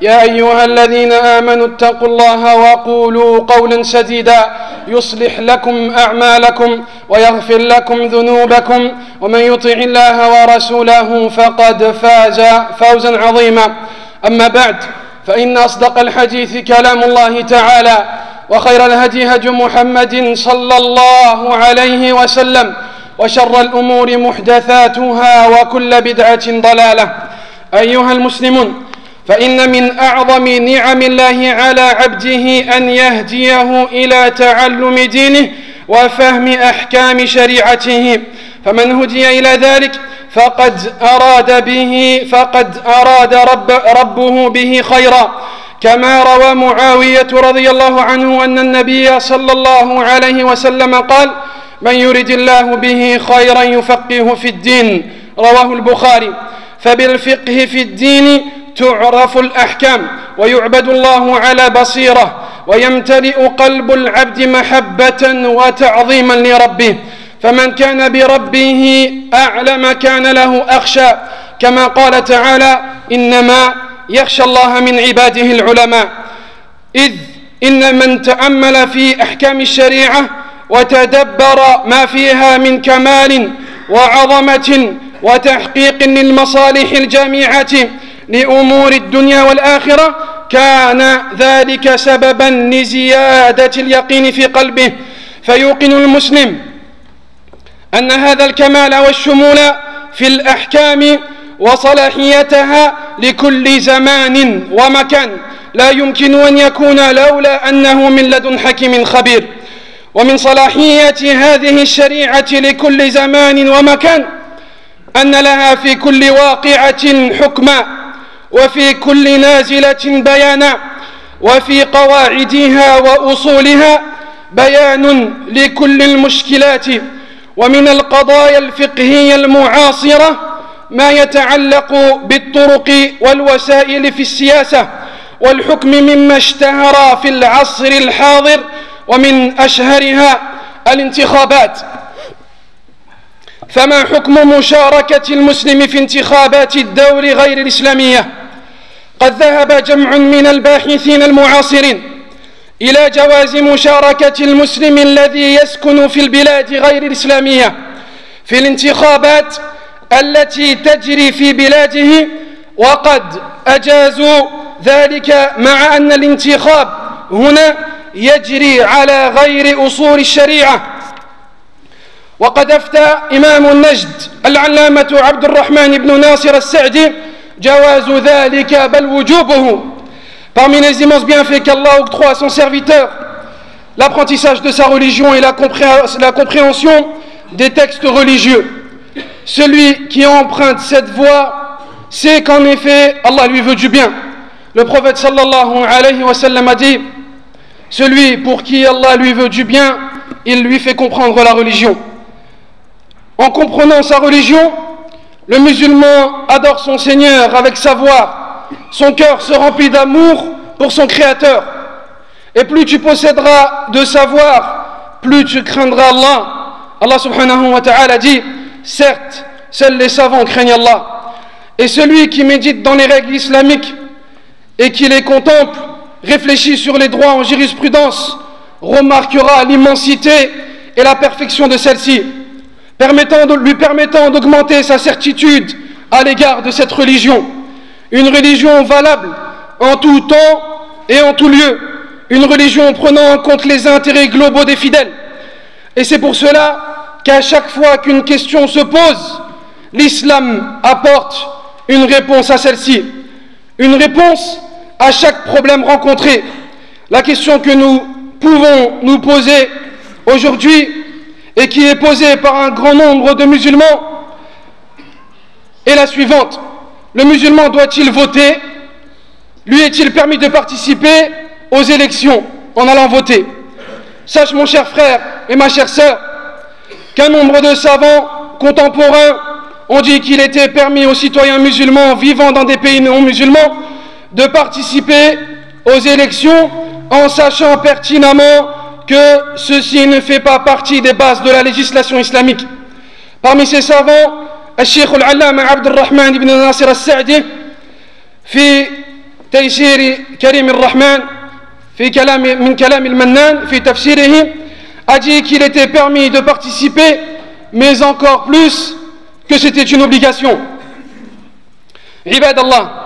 يا أيها الذين آمنوا اتقوا الله وقولوا قولا سديدا يصلح لكم أعمالكم ويغفر لكم ذنوبكم ومن يطع الله ورسوله فقد فاز فوزا عظيما. أما بعد فإن أصدق الحديث كلام الله تعالى وخير الهدي هدي محمد صلى الله عليه وسلم وشر الأمور محدثاتها وكل بدعة ضلالة. أيها المسلمون فإن من أعظم نعم الله على عبده أن يهديه إلى تعلم دينه وفهم أحكام شريعته. فمن هدي إلى ذلك فقد أراد به فقد أراد رب ربه به خيرا. كما روى معاوية رضي الله عنه أن النبي صلى الله عليه وسلم قال من يرد الله به خيرا يفقهه في الدين. رواه البخاري. فبالفقه في الدين تعرف الأحكام ويعبد الله على بصيرة ويمتلئ قلب العبد محبة وتعظيما لربه. فمن كان بربه أعلم كان له أخشى. كما قال تعالى إنما يخشى الله من عباده العلماء. إذ إن من تأمل في أحكام الشريعة وتدبر ما فيها من كمال وعظمة وتحقيق للمصالح الجامعة لأمور الدنيا والآخرة كان ذلك سببا لزيادة اليقين في قلبه. فيوقن المسلم أن هذا الكمال والشمول في الأحكام وصلاحيتها لكل زمان ومكان. لا يمكن أن يكون لولا أنه من لدن حكيم خبير. ومن صلاحية هذه الشريعة لكل زمان ومكان أن لها في كل واقعة حكما. وفي كل نازلة بيانا وفي قواعدها وأصولها بيان لكل المشكلات. ومن القضايا الفقهية المعاصرة ما يتعلق بالطرق والوسائل في السياسة والحكم مما اشتهر في العصر الحاضر ومن أشهرها الانتخابات. فما حكم مشاركة المسلم في انتخابات الدور غير الإسلامية؟ قد ذهب جمع من الباحثين المعاصرين إلى جواز مشاركة المسلم الذي يسكن في البلاد غير الإسلامية في الانتخابات التي تجري في بلاده وقد أجازوا ذلك مع أن الانتخاب هنا يجري على غير أصول الشريعة. وقد أفتى إمام النجد العلامة عبد الرحمن بن ناصر السعدي Parmi les immenses bienfaits qu'Allah octroie à son serviteur, l'apprentissage de sa religion et la compréhension des textes religieux. Celui qui emprunte cette voie sait qu'en effet, Allah lui veut du bien. Le prophète sallallahu alayhi wa sallam a dit Celui pour qui Allah lui veut du bien, il lui fait comprendre la religion. En comprenant sa religion, le musulman adore son Seigneur avec savoir. Son cœur se remplit d'amour pour son Créateur. Et plus tu posséderas de savoir, plus tu craindras Allah. Allah subhanahu wa ta'ala dit, certes, seuls les savants craignent Allah. Et celui qui médite dans les règles islamiques et qui les contemple, réfléchit sur les droits en jurisprudence, remarquera l'immensité et la perfection de celle-ci lui permettant d'augmenter sa certitude à l'égard de cette religion. Une religion valable en tout temps et en tout lieu. Une religion prenant en compte les intérêts globaux des fidèles. Et c'est pour cela qu'à chaque fois qu'une question se pose, l'islam apporte une réponse à celle-ci, une réponse à chaque problème rencontré. La question que nous pouvons nous poser aujourd'hui et qui est posée par un grand nombre de musulmans est la suivante. Le musulman doit-il voter? Lui est-il permis de participer aux élections en allant voter? Sache mon cher frère et ma chère sœur qu'un nombre de savants contemporains ont dit qu'il était permis aux citoyens musulmans vivant dans des pays non musulmans de participer aux élections en sachant pertinemment que ceci ne fait pas partie des bases de la législation islamique. Parmi ces savants, الشيخ العلامة عبد الرحمن بن ناصر السعدي في تيسير كريم الرحمن في كلام من كلام المنان في تفسيره a dit qu'il était permis de participer mais encore plus que c'était une obligation عباد الله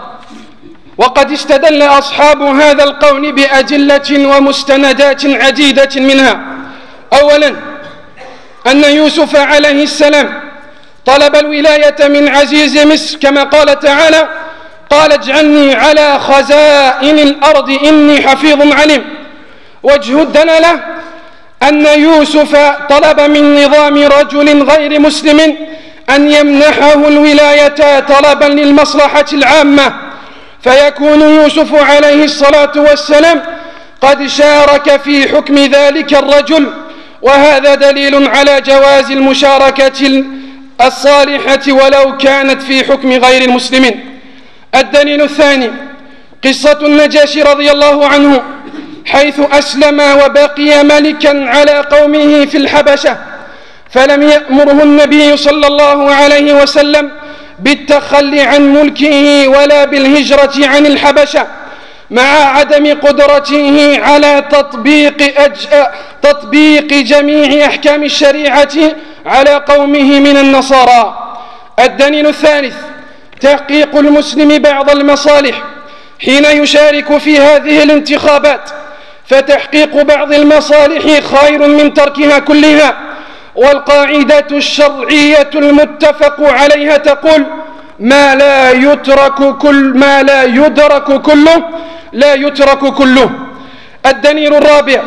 وقد استدل أصحاب هذا القول بأدلة ومستندات عديدة منها. أولا أن يوسف عليه السلام طلب الولاية من عزيز مصر كما قال تعالى قال اجعلني على خزائن الأرض إني حفيظ عليم. وجه الدلالة أن يوسف طلب من نظام رجل غير مسلم أن يمنحه الولاية طلبا للمصلحة العامة. فيكون يوسف عليه الصلاة والسلام قد شارك في حكم ذلك الرجل وهذا دليل على جواز المشاركة الصالحة ولو كانت في حكم غير المسلمين. الدليل الثاني قصة النجاشي رضي الله عنه حيث أسلم وبقي ملكا على قومه في الحبشة فلم يأمره النبي صلى الله عليه وسلم بالتخلي عن ملكه ولا بالهجرة عن الحبشة مع عدم قدرته على تطبيق, أج... تطبيق جميع أحكام الشريعة على قومه من النصارى. الدليل الثالث تحقيق المسلم بعض المصالح. حين يشارك في هذه الانتخابات فتحقيق بعض المصالح خير من تركها كلها. والقاعدة الشرعية المتفق عليها تقول ما لا يترك كل ما لا يدرك كله لا يترك كله. الدليل الرابع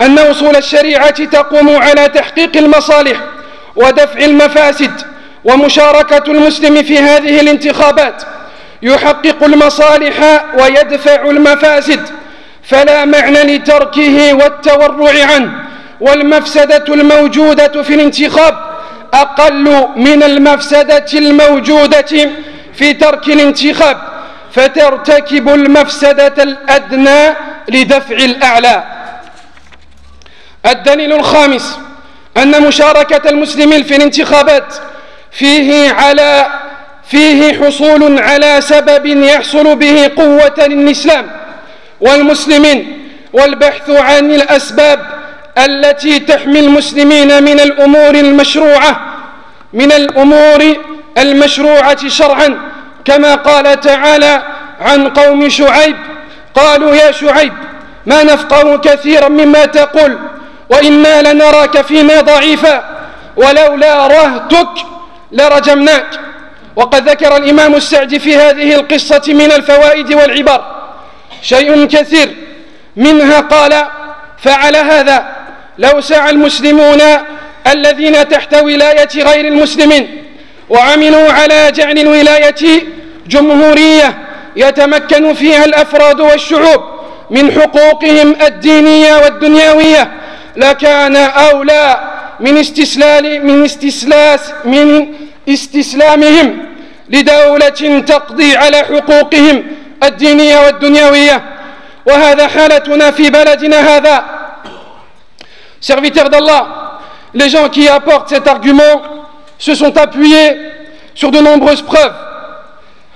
أن وصول الشريعة تقوم على تحقيق المصالح ودفع المفاسد ومشاركة المسلم في هذه الانتخابات. يحقق المصالح ويدفع المفاسد فلا معنى لتركه والتورع عنه. والمفسدة الموجودة في الانتخاب أقل من المفسدة الموجودة في ترك الانتخاب فترتكب المفسدة الأدنى لدفع الأعلى. الدليل الخامس أن مشاركة المسلمين في الانتخابات فيه على فيه حصول على سبب يحصل به قوة للإسلام والمسلمين والبحث عن الأسباب التي تحمي المسلمين من الأمور المشروعة من الأمور المشروعة شرعا. كما قال تعالى عن قوم شعيب قالوا يا شعيب ما نفقه كثيرا مما تقول وإنا لنراك فينا ضعيفا. ولولا رهتك لرجمناك. وقد ذكر الإمام السعدي في هذه القصة من الفوائد والعبر. شيء كثير. منها قال فعل هذا. لو سعى المسلمون الذين تحت ولاية غير المسلمين وعملوا على جعل الولاية جمهورية يتمكن فيها الأفراد والشعوب من حقوقهم الدينية والدنيوية لكان أولى من استسلال من استسلاس من استسلامهم لدولة تقضي على حقوقهم الدينية والدنيوية. وهذا حالتنا في بلدنا هذا. Serviteurs d'Allah, les gens qui apportent cet argument se sont appuyés sur de nombreuses preuves.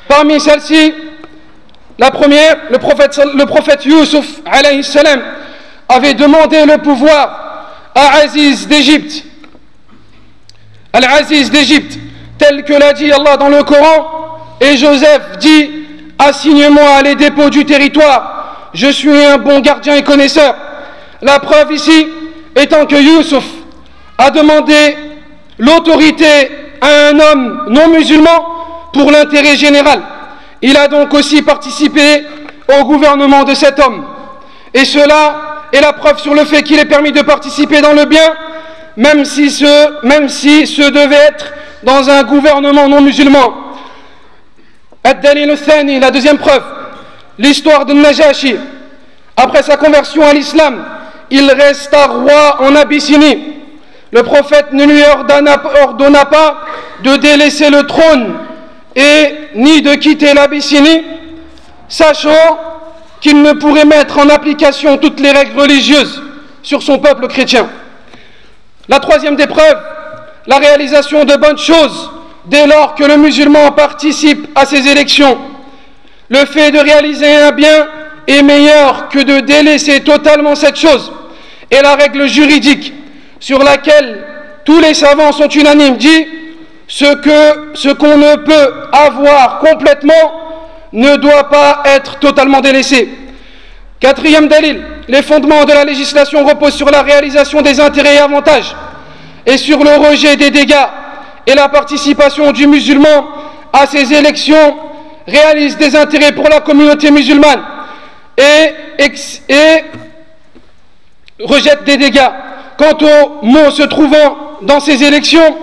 Parmi celles-ci, la première, le prophète, le Yusuf salam, avait demandé le pouvoir à Aziz d'Égypte. Al-Aziz d'Égypte, tel que l'a dit Allah dans le Coran, et Joseph dit Assigne-moi les dépôts du territoire, je suis un bon gardien et connaisseur. La preuve ici étant que Yusuf a demandé l'autorité à un homme non musulman pour l'intérêt général. Il a donc aussi participé au gouvernement de cet homme. Et cela est la preuve sur le fait qu'il est permis de participer dans le bien, même si ce, même si ce devait être dans un gouvernement non musulman. La deuxième preuve, l'histoire de Najashi. Après sa conversion à l'islam, il resta roi en Abyssinie. Le prophète ne lui ordonna, pas de délaisser le trône et ni de quitter l'Abyssinie, sachant qu'il ne pourrait mettre en application toutes les règles religieuses sur son peuple chrétien. La troisième des la réalisation de bonnes choses dès lors que le musulman participe à ces élections. Le fait de réaliser un bien est meilleur que de délaisser totalement cette chose. Et la règle juridique sur laquelle tous les savants sont unanimes dit ce que ce qu'on ne peut avoir complètement ne doit pas être totalement délaissé. Quatrième dalil, les fondements de la législation reposent sur la réalisation des intérêts et avantages et sur le rejet des dégâts et la participation du musulman à ces élections réalise des intérêts pour la communauté musulmane et, et rejette des dégâts. Quant aux mots se trouvant dans ces élections,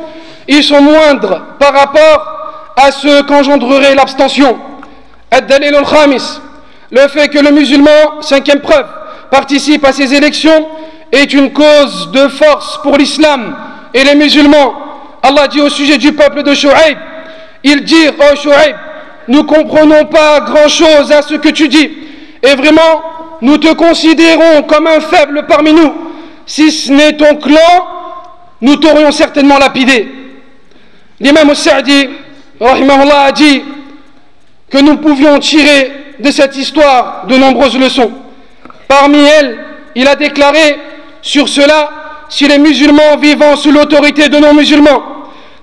ils sont moindres par rapport à ce qu'engendrerait l'abstention. Le fait que le musulman, cinquième preuve, participe à ces élections est une cause de force pour l'islam et les musulmans. Allah dit au sujet du peuple de Shu'aib, il dit, oh Shu'aib, nous comprenons pas grand-chose à ce que tu dis, et vraiment, nous te considérons comme un faible parmi nous. Si ce n'est ton clan, nous t'aurions certainement lapidé. L'imam Sa'di, a dit que nous pouvions tirer de cette histoire de nombreuses leçons. Parmi elles, il a déclaré sur cela, si les musulmans vivant sous l'autorité de non-musulmans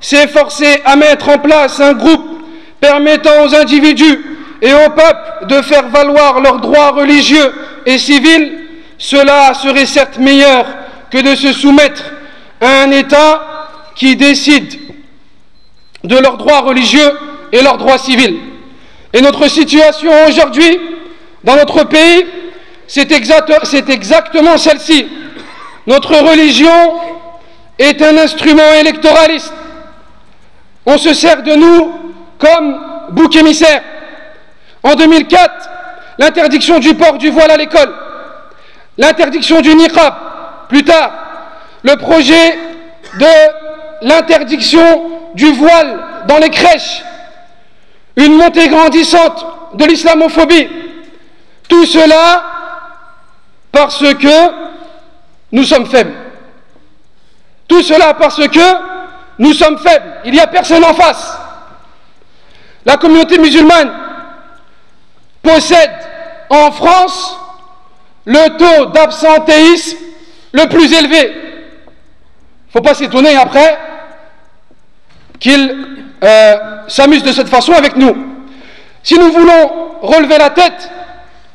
s'efforçaient à mettre en place un groupe permettant aux individus et au peuple de faire valoir leurs droits religieux et civils, cela serait certes meilleur que de se soumettre à un État qui décide de leurs droits religieux et leurs droits civils. Et notre situation aujourd'hui, dans notre pays, c'est exactement celle-ci. Notre religion est un instrument électoraliste. On se sert de nous comme bouc émissaire. En 2004, l'interdiction du port du voile à l'école, l'interdiction du niqab, plus tard, le projet de l'interdiction du voile dans les crèches, une montée grandissante de l'islamophobie. Tout cela parce que nous sommes faibles. Tout cela parce que nous sommes faibles. Il n'y a personne en face. La communauté musulmane possède en France le taux d'absentéisme le plus élevé. Il ne faut pas s'étonner après qu'il euh, s'amuse de cette façon avec nous. Si nous voulons relever la tête,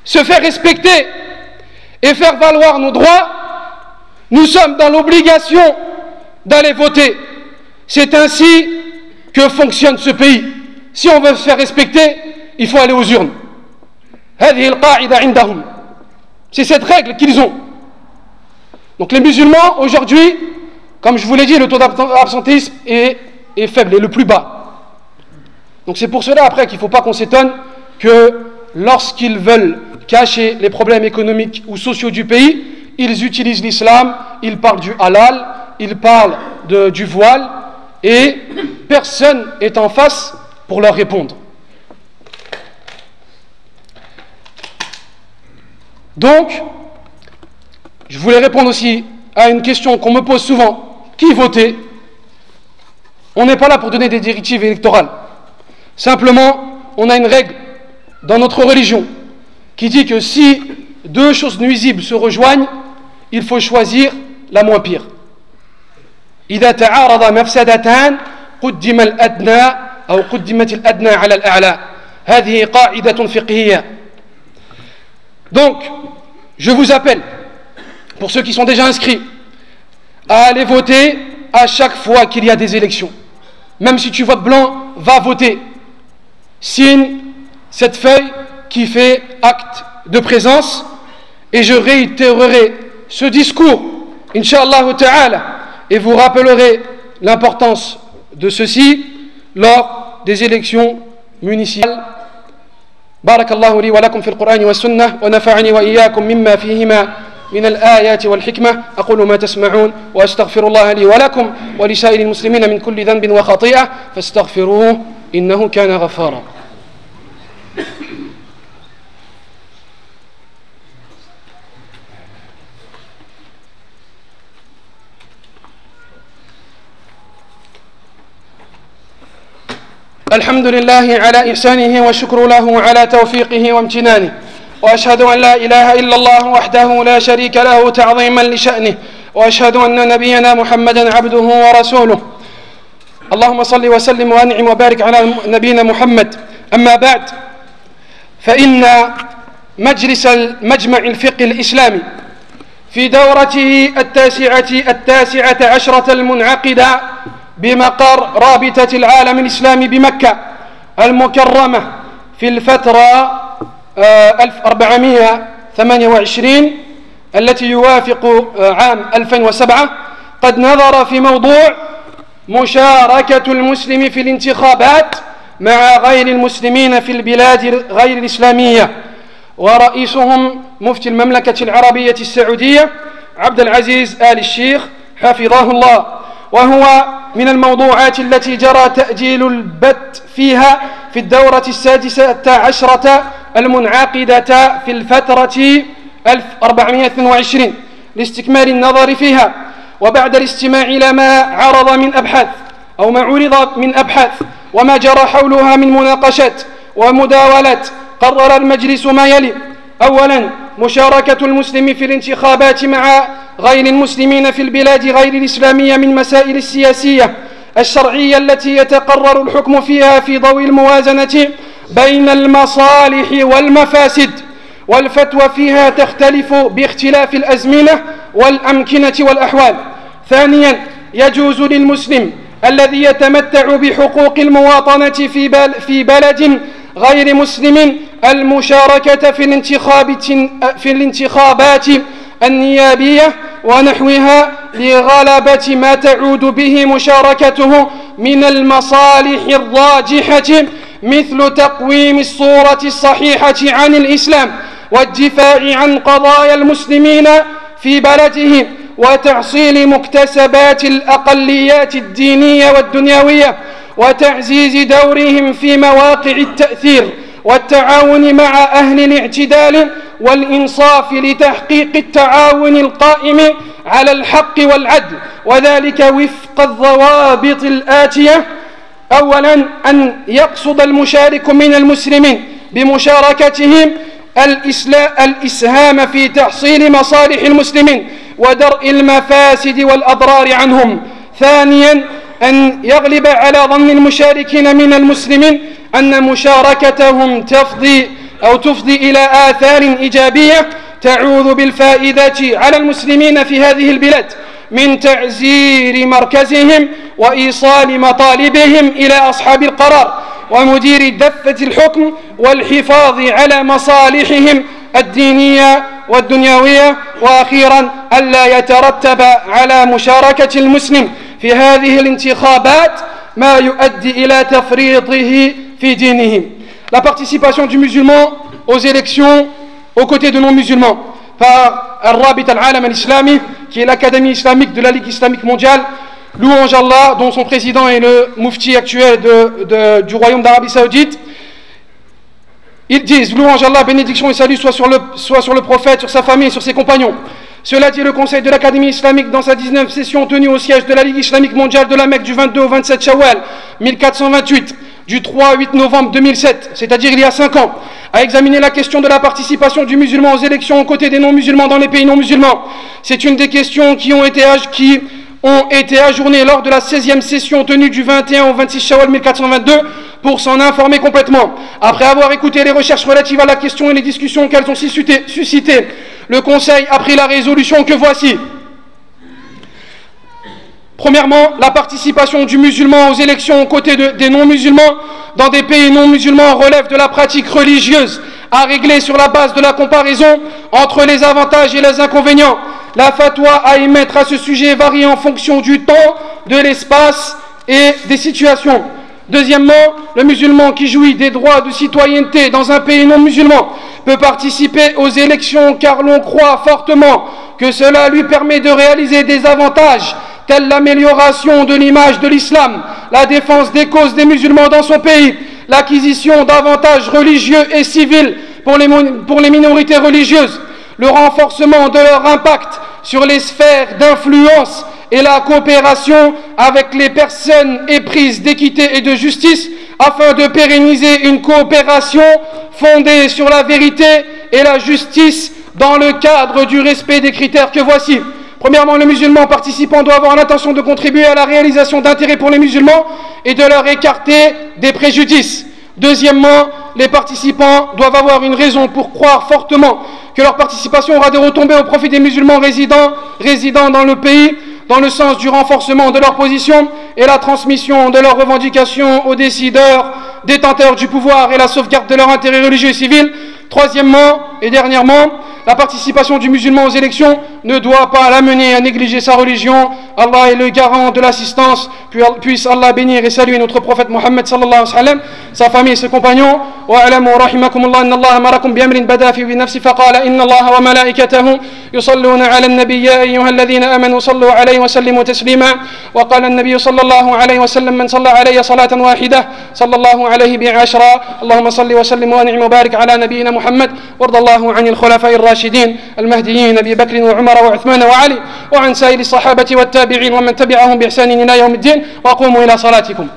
se faire respecter et faire valoir nos droits, nous sommes dans l'obligation d'aller voter. C'est ainsi que fonctionne ce pays. Si on veut se faire respecter, il faut aller aux urnes. C'est cette règle qu'ils ont. Donc les musulmans, aujourd'hui, comme je vous l'ai dit, le taux d'absentéisme est, faible, est le plus bas. Donc c'est pour cela après qu'il ne faut pas qu'on s'étonne que lorsqu'ils veulent cacher les problèmes économiques ou sociaux du pays, ils utilisent l'islam, ils parlent du halal, ils parlent du voile, et personne est en face pour leur répondre. Donc, je voulais répondre aussi à une question qu'on me pose souvent. Qui voter On n'est pas là pour donner des directives électorales. Simplement, on a une règle dans notre religion qui dit que si deux choses nuisibles se rejoignent, il faut choisir la moins pire. إذا تعارض مفسدتان قدم الأدنى أو قدمت الأدنى على الأعلى هذه قاعدة فقهية Donc, je vous appelle, pour ceux qui sont déjà inscrits, à aller voter à chaque fois qu'il y a des élections. Même si tu votes blanc, va voter. signe cette feuille qui fait acte de présence et je réitérerai ce discours, Inch'Allah ta'ala, et vous rappellerai l'importance de ceci lors des élections municipales. بارك الله لي ولكم في القرآن والسنة ونفعني وإياكم مما فيهما من الآيات والحكمة أقول ما تسمعون وأستغفر الله لي ولكم ولسائر المسلمين من كل ذنب وخطيئة فاستغفروه إنه كان غفارا الحمد لله على إحسانه والشكر له على توفيقه وامتنانه وأشهد أن لا إله إلا الله وحده لا شريك له تعظيما لشأنه وأشهد أن نبينا محمدا عبده ورسوله. اللهم صل وسلم وأنعم وبارك على نبينا محمد. أما بعد فإن مجلس المجمع الفقه الإسلامي في دورته التاسعة التاسعة عشرة المنعقدة بمقر رابطة العالم الإسلامي بمكة المكرمة في الفترة 1428 التي يوافق عام 2007 قد نظر في موضوع مشاركة المسلم في الانتخابات مع غير المسلمين في البلاد غير الإسلامية. ورئيسهم مفتي المملكة العربية السعودية عبد العزيز آل الشيخ حفظه الله. وهو من الموضوعات التي جرى تأجيل البت فيها في الدورة السادسة عشرة المنعقدة في الفترة 1422 لاستكمال النظر فيها وبعد الاستماع إلى ما عرض من أبحاث أو ما عرض من أبحاث وما جرى حولها من مناقشات ومداولات قرر المجلس ما يلي أولا مشاركة المسلم في الانتخابات مع غير المسلمين في البلاد غير الإسلامية من مسائل السياسية الشرعية التي يتقرر الحكم فيها في ضوء الموازنة بين المصالح والمفاسد. والفتوى فيها تختلف باختلاف الأزمنة والأمكنة والأحوال. ثانيا يجوز للمسلم الذي يتمتع بحقوق المواطنة في, بلد غير مسلم المشاركة في الانتخاب في الانتخابات النيابية ونحوها لغلبة ما تعود به مشاركته من المصالح الراجحة مثل تقويم الصورة الصحيحة عن الإسلام والدفاع عن قضايا المسلمين في بلده وتحصيل مكتسبات الأقليات الدينية والدنيوية. وتعزيز دورهم في مواقع التأثير والتعاون مع أهل الاعتدال والإنصاف لتحقيق التعاون القائم على الحق والعدل. وذلك وفق الضوابط الآتية. أولا أن يقصد المشارك من المسلمين بمشاركتهم الإسهام في تحصيل مصالح المسلمين ودرء المفاسد والأضرار عنهم. ثانيا أن يغلب على ظن المشاركين من المسلمين أن مشاركتهم تفضي أو تفضي إلى آثار إيجابية تعود بالفائدة على المسلمين في هذه البلاد من تعزير مركزهم وإيصال مطالبهم إلى أصحاب القرار ومدير دفة الحكم والحفاظ على مصالحهم الدينية والدنيوية وأخيرا ألا يترتب على مشاركة المسلم في هذه الانتخابات ما يؤدي إلى تفريطه في دينهم La participation du musulman aux élections aux côtés de non-musulmans par Al-Rabit al-Alam al-Islami qui est l'académie islamique de la Ligue islamique mondiale louange Allah dont son président est le mufti actuel de, de, du royaume d'Arabie Saoudite ils disent louange Allah bénédiction et salut soit sur, le, soit sur le prophète sur sa famille et sur ses compagnons cela dit le conseil de l'Académie islamique dans sa 19e session tenue au siège de la Ligue islamique mondiale de la Mecque du 22 au 27 Shawwal 1428 du 3 au 8 novembre 2007, c'est-à-dire il y a 5 ans, a examiné la question de la participation du musulman aux élections aux côtés des non-musulmans dans les pays non-musulmans. C'est une des questions qui ont été, ajournées lors de la 16e session tenue du 21 au 26 Shawwal 1422 pour s'en informer complètement. Après avoir écouté les recherches relatives à la question et les discussions qu'elles ont suscitées, le Conseil a pris la résolution que voici. Premièrement, la participation du musulman aux élections aux côtés des non-musulmans dans des pays non-musulmans relève de la pratique religieuse à régler sur la base de la comparaison entre les avantages et les inconvénients. La fatwa à émettre à ce sujet varie en fonction du temps, de l'espace et des situations. Deuxièmement, le musulman qui jouit des droits de citoyenneté dans un pays non musulman peut participer aux élections car l'on croit fortement que cela lui permet de réaliser des avantages tels l'amélioration de l'image de l'islam, la défense des causes des musulmans dans son pays, l'acquisition d'avantages religieux et civils pour les, minorités religieuses, le renforcement de leur impact sur les sphères d'influence et la coopération avec les personnes éprises d'équité et de justice afin de pérenniser une coopération fondée sur la vérité et la justice dans le cadre du respect des critères que voici. Premièrement, le musulman participant doit avoir l'intention de contribuer à la réalisation d'intérêts pour les musulmans et de leur écarter des préjudices. Deuxièmement, les participants doivent avoir une raison pour croire fortement que leur participation aura des retombées au profit des musulmans résidents, dans le pays, dans le sens du renforcement de leur position et la transmission de leurs revendications aux décideurs, détenteurs du pouvoir et la sauvegarde de leurs intérêts religieux et civils. Troisièmement et dernièrement, la participation du musulman aux élections ne doit pas l'amener à négliger sa religion. Allah est le garant de l'assistance. Puisse Allah bénir et saluer notre prophète Mohammed sallallahu alayhi wa sallam, sa famille et ses compagnons. واعلموا رحمكم الله ان الله امركم بامر بدا في بنفسه فقال ان الله وملائكته يصلون على النبي يا ايها الذين امنوا صلوا عليه وسلموا تسليما وقال النبي صلى الله عليه وسلم من صلى علي صلاه واحده صلى الله عليه بعشرا اللهم صل وسلم وانعم وبارك على نبينا محمد وارض الله عن الخلفاء الراشدين المهديين أبي بكر وعمر وعثمان وعلي وعن سائر الصحابة والتابعين ومن تبعهم بإحسان إلى يوم الدين وقوموا إلى صلاتكم.